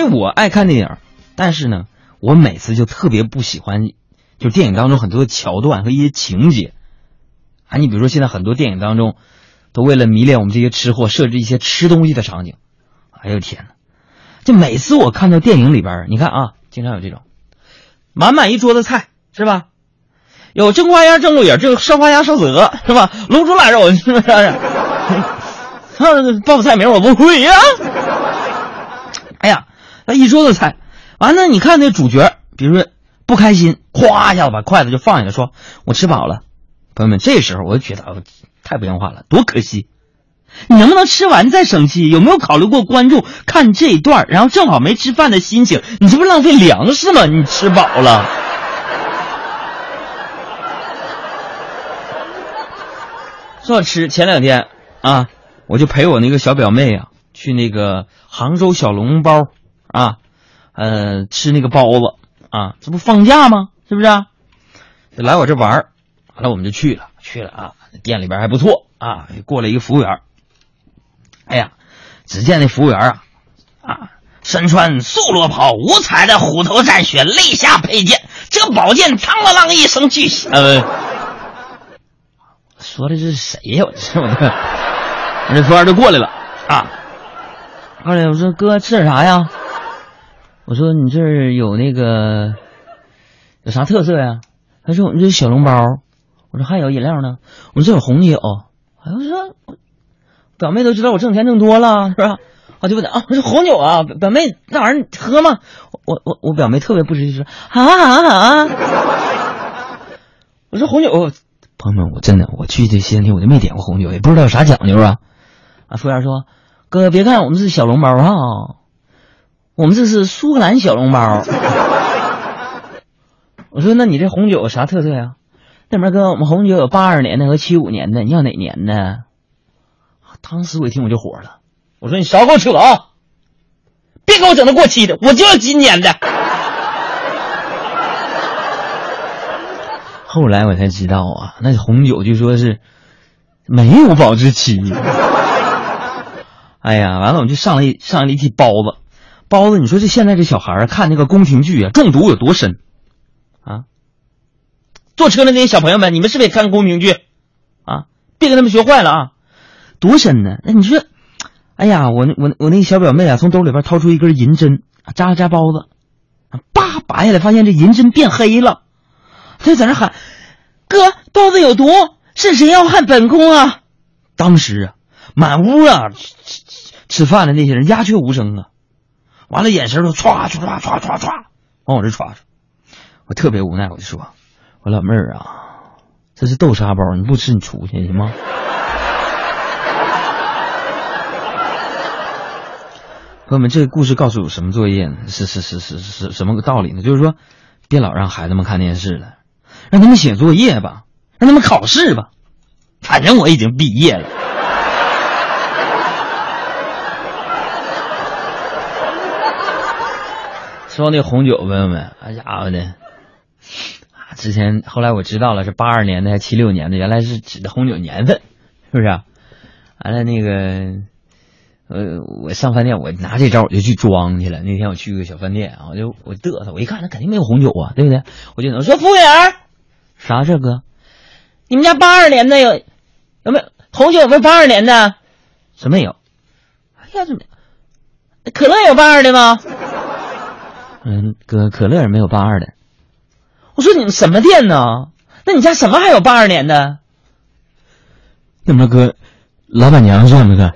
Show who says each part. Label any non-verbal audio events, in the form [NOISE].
Speaker 1: 这我爱看电影，但是呢，我每次就特别不喜欢，就电影当中很多的桥段和一些情节。啊，你比如说现在很多电影当中，都为了迷恋我们这些吃货，设置一些吃东西的场景。哎呦天哪！就每次我看到电影里边，你看啊，经常有这种，满满一桌子菜是吧？有蒸花鸭、蒸鹿眼、这烧花鸭、烧子鹅是吧？卤煮腊肉 [LAUGHS] 是不是？[LAUGHS] 报菜名我不会。呀，一桌子菜，完了你看那主角，比如说不开心，咵一下子把筷子就放下来，说：“我吃饱了。”朋友们，这时候我就觉得太不像话了，多可惜！你能不能吃完再生气？有没有考虑过观众看这一段，然后正好没吃饭的心情？你这不浪费粮食吗？你吃饱了。[LAUGHS] 说吃，前两天啊，我就陪我那个小表妹啊去那个杭州小笼包啊，呃，吃那个包子啊，这不放假吗？是不是？就来我这玩儿，完了我们就去了，去了啊，店里边还不错啊，过来一个服务员。哎呀，只见那服务员啊，啊，身穿素罗袍，五彩的虎头战靴，肋下佩剑，这宝剑嘡啷啷一声巨响。呃，[LAUGHS] 说的是谁呀？我这我这，那服务员就过来了啊，过来我说哥吃点啥呀？我说你这儿有那个有啥特色呀？他说我们这小笼包。我说还有饮料呢？我说这有红酒。哎，我说。表妹都知道我挣钱挣多了是吧？我就问他啊，我说红酒啊，表妹那玩意儿喝吗？我我我表妹特别不识趣说啊啊啊！我说红酒，朋友们，我真的我去这些天我就没点过红酒，也不知道有啥讲究啊。啊，服务员说，哥别看我们是小笼包哈，我们这是苏格兰小笼包。[LAUGHS] 我说那你这红酒有啥特色呀？那边哥，我们红酒有八二年的和七五年的，你要哪年的？当时我一听我就火了，我说你少给我扯啊！别给我整那过期的，我就要今年的。[LAUGHS] 后来我才知道啊，那红酒据说是没有保质期。哎呀，完了我们就上了一上了一屉包子，包子，你说这现在这小孩看那个宫廷剧啊，中毒有多深啊？坐车的那些小朋友们，你们是不是也看宫廷剧啊？别跟他们学坏了啊！多深呢？那你说，哎呀，我我我那小表妹啊，从兜里边掏出一根银针，扎了扎包子，叭拔下来，发现这银针变黑了，她就在那喊：“哥，包子有毒，是谁要害本宫啊？”当时啊，满屋啊吃吃饭的那些人鸦雀无声啊，完了眼神都唰唰唰唰唰往我这唰唰，我特别无奈，我就说：“我老妹儿啊，这是豆沙包，你不吃你出去行吗？” [LAUGHS] 朋友们，这个故事告诉我什么作业呢？是是是是是什么个道理呢？就是说，别老让孩子们看电视了，让他们写作业吧，让他们考试吧。反正我已经毕业了。说那红酒，朋友们，哎家伙的，之前后来我知道了，是八二年的还是七六年的，原来是指的红酒年份，是不是？完了那个。呃，我上饭店，我拿这招我就去装去了。那天我去个小饭店啊，我就我嘚瑟，我一看那肯定没有红酒啊，对不对？我就能说服务员，啥这哥？你们家八二年的有有没有红酒？有没有八二年的？什么有？哎呀，怎么可乐有八二的吗？嗯，哥，可乐没有八二的。我说你们什么店呢？那你家什么还有八二年的？那么哥，老板娘算不算？